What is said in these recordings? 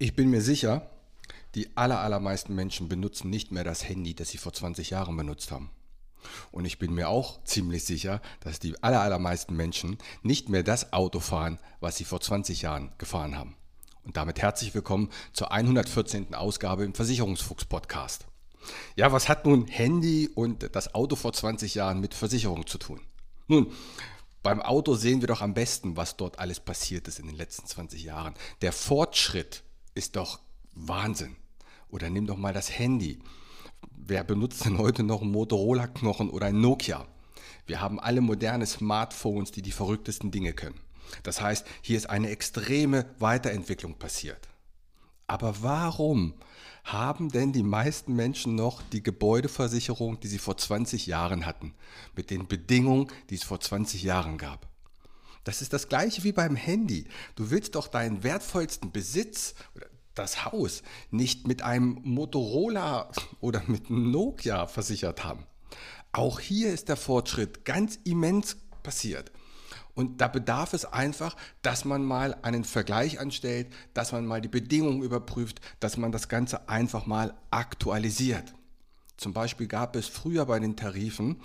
Ich bin mir sicher, die allermeisten Menschen benutzen nicht mehr das Handy, das sie vor 20 Jahren benutzt haben. Und ich bin mir auch ziemlich sicher, dass die allermeisten Menschen nicht mehr das Auto fahren, was sie vor 20 Jahren gefahren haben. Und damit herzlich willkommen zur 114. Ausgabe im Versicherungsfuchs-Podcast. Ja, was hat nun Handy und das Auto vor 20 Jahren mit Versicherung zu tun? Nun, beim Auto sehen wir doch am besten, was dort alles passiert ist in den letzten 20 Jahren. Der Fortschritt ist doch Wahnsinn. Oder nimm doch mal das Handy. Wer benutzt denn heute noch einen Motorola-Knochen oder ein Nokia? Wir haben alle moderne Smartphones, die die verrücktesten Dinge können. Das heißt, hier ist eine extreme Weiterentwicklung passiert. Aber warum haben denn die meisten Menschen noch die Gebäudeversicherung, die sie vor 20 Jahren hatten, mit den Bedingungen, die es vor 20 Jahren gab? Das ist das gleiche wie beim Handy. Du willst doch deinen wertvollsten Besitz, das Haus, nicht mit einem Motorola oder mit Nokia versichert haben. Auch hier ist der Fortschritt ganz immens passiert. Und da bedarf es einfach, dass man mal einen Vergleich anstellt, dass man mal die Bedingungen überprüft, dass man das Ganze einfach mal aktualisiert. Zum Beispiel gab es früher bei den Tarifen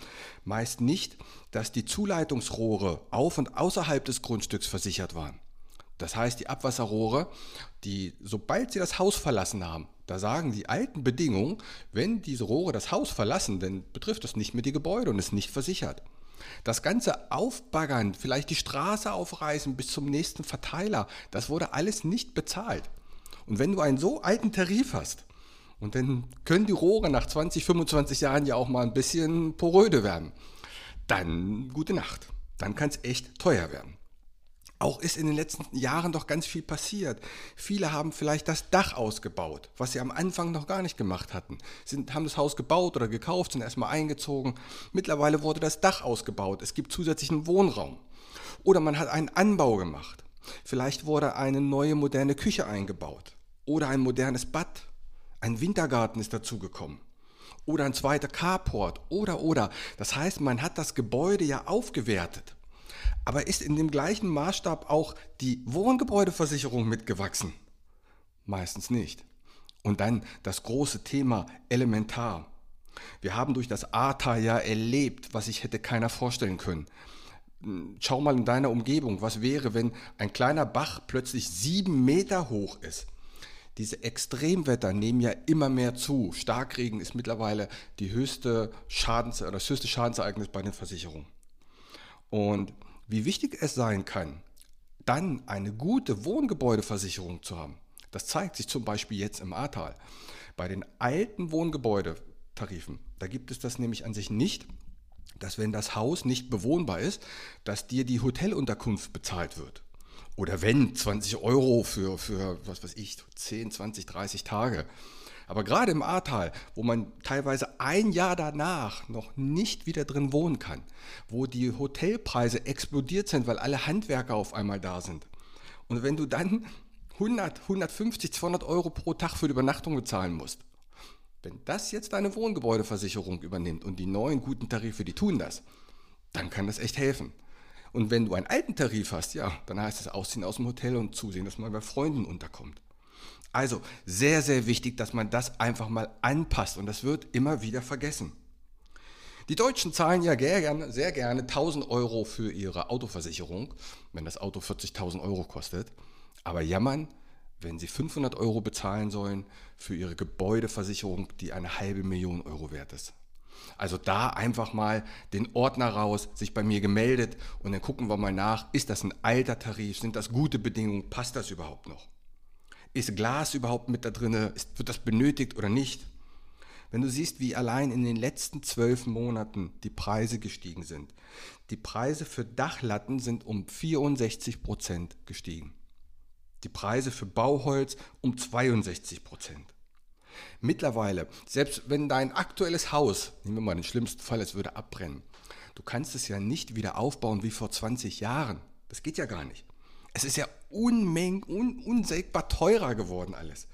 meist nicht, dass die Zuleitungsrohre auf und außerhalb des Grundstücks versichert waren. Das heißt, die Abwasserrohre, die, sobald sie das Haus verlassen haben, da sagen die alten Bedingungen, wenn diese Rohre das Haus verlassen, dann betrifft das nicht mehr die Gebäude und ist nicht versichert. Das ganze Aufbaggern, vielleicht die Straße aufreißen bis zum nächsten Verteiler, das wurde alles nicht bezahlt. Und wenn du einen so alten Tarif hast, und dann können die Rohre nach 20, 25 Jahren ja auch mal ein bisschen poröde werden. Dann gute Nacht. Dann kann es echt teuer werden. Auch ist in den letzten Jahren doch ganz viel passiert. Viele haben vielleicht das Dach ausgebaut, was sie am Anfang noch gar nicht gemacht hatten. Sie haben das Haus gebaut oder gekauft, sind erstmal eingezogen. Mittlerweile wurde das Dach ausgebaut. Es gibt zusätzlichen Wohnraum. Oder man hat einen Anbau gemacht. Vielleicht wurde eine neue moderne Küche eingebaut. Oder ein modernes Bad ein Wintergarten ist dazugekommen. Oder ein zweiter Carport. Oder, oder. Das heißt, man hat das Gebäude ja aufgewertet. Aber ist in dem gleichen Maßstab auch die Wohngebäudeversicherung mitgewachsen? Meistens nicht. Und dann das große Thema elementar. Wir haben durch das ATA ja erlebt, was sich hätte keiner vorstellen können. Schau mal in deiner Umgebung, was wäre, wenn ein kleiner Bach plötzlich sieben Meter hoch ist? Diese Extremwetter nehmen ja immer mehr zu. Starkregen ist mittlerweile die höchste Schadens oder das höchste Schadensereignis bei den Versicherungen. Und wie wichtig es sein kann, dann eine gute Wohngebäudeversicherung zu haben, das zeigt sich zum Beispiel jetzt im Ahrtal. Bei den alten Wohngebäudetarifen, da gibt es das nämlich an sich nicht, dass wenn das Haus nicht bewohnbar ist, dass dir die Hotelunterkunft bezahlt wird oder wenn 20 Euro für, für, was weiß ich, 10, 20, 30 Tage. Aber gerade im Ahrtal, wo man teilweise ein Jahr danach noch nicht wieder drin wohnen kann, wo die Hotelpreise explodiert sind, weil alle Handwerker auf einmal da sind. Und wenn du dann 100, 150, 200 Euro pro Tag für die Übernachtung bezahlen musst, wenn das jetzt deine Wohngebäudeversicherung übernimmt und die neuen guten Tarife, die tun das, dann kann das echt helfen. Und wenn du einen alten Tarif hast, ja, dann heißt es ausziehen aus dem Hotel und zusehen, dass man bei Freunden unterkommt. Also sehr, sehr wichtig, dass man das einfach mal anpasst und das wird immer wieder vergessen. Die Deutschen zahlen ja gerne, sehr gerne 1000 Euro für ihre Autoversicherung, wenn das Auto 40.000 Euro kostet. Aber jammern, wenn sie 500 Euro bezahlen sollen für ihre Gebäudeversicherung, die eine halbe Million Euro wert ist. Also da einfach mal den Ordner raus, sich bei mir gemeldet und dann gucken wir mal nach, ist das ein alter Tarif, sind das gute Bedingungen, passt das überhaupt noch? Ist Glas überhaupt mit da drin, wird das benötigt oder nicht? Wenn du siehst, wie allein in den letzten zwölf Monaten die Preise gestiegen sind. Die Preise für Dachlatten sind um 64 Prozent gestiegen. die Preise für Bauholz um 62 Prozent. Mittlerweile, selbst wenn dein aktuelles Haus, nehmen wir mal den schlimmsten Fall, es würde abbrennen, du kannst es ja nicht wieder aufbauen wie vor 20 Jahren. Das geht ja gar nicht. Es ist ja unmeng, un, unsägbar teurer geworden alles.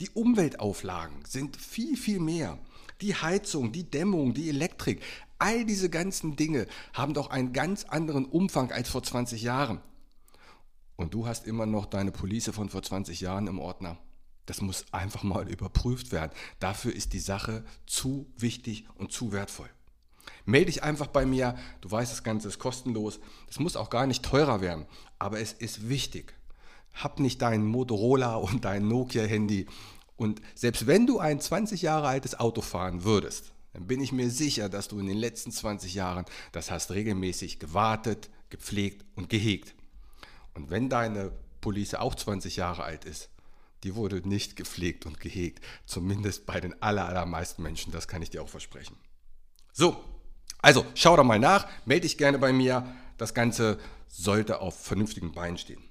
Die Umweltauflagen sind viel, viel mehr. Die Heizung, die Dämmung, die Elektrik, all diese ganzen Dinge haben doch einen ganz anderen Umfang als vor 20 Jahren. Und du hast immer noch deine Police von vor 20 Jahren im Ordner. Das muss einfach mal überprüft werden. Dafür ist die Sache zu wichtig und zu wertvoll. Melde dich einfach bei mir. Du weißt, das Ganze ist kostenlos. Es muss auch gar nicht teurer werden, aber es ist wichtig. Hab nicht dein Motorola und dein Nokia-Handy. Und selbst wenn du ein 20 Jahre altes Auto fahren würdest, dann bin ich mir sicher, dass du in den letzten 20 Jahren das hast regelmäßig gewartet, gepflegt und gehegt. Und wenn deine Police auch 20 Jahre alt ist, die wurde nicht gepflegt und gehegt. Zumindest bei den allermeisten Menschen, das kann ich dir auch versprechen. So, also schau da mal nach, melde dich gerne bei mir. Das Ganze sollte auf vernünftigen Beinen stehen.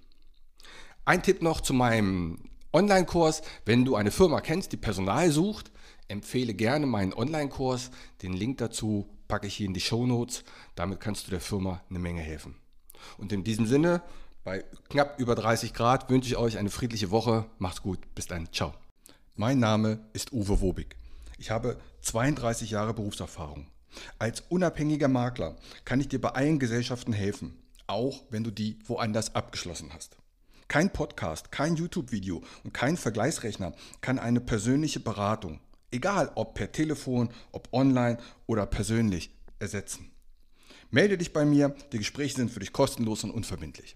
Ein Tipp noch zu meinem Online-Kurs. Wenn du eine Firma kennst, die Personal sucht, empfehle gerne meinen Online-Kurs. Den Link dazu packe ich hier in die Show Notes. Damit kannst du der Firma eine Menge helfen. Und in diesem Sinne bei knapp über 30 Grad wünsche ich euch eine friedliche Woche. Macht's gut. Bis dann. Ciao. Mein Name ist Uwe Wobig. Ich habe 32 Jahre Berufserfahrung. Als unabhängiger Makler kann ich dir bei allen Gesellschaften helfen, auch wenn du die woanders abgeschlossen hast. Kein Podcast, kein YouTube-Video und kein Vergleichsrechner kann eine persönliche Beratung, egal ob per Telefon, ob online oder persönlich, ersetzen. Melde dich bei mir, die Gespräche sind für dich kostenlos und unverbindlich.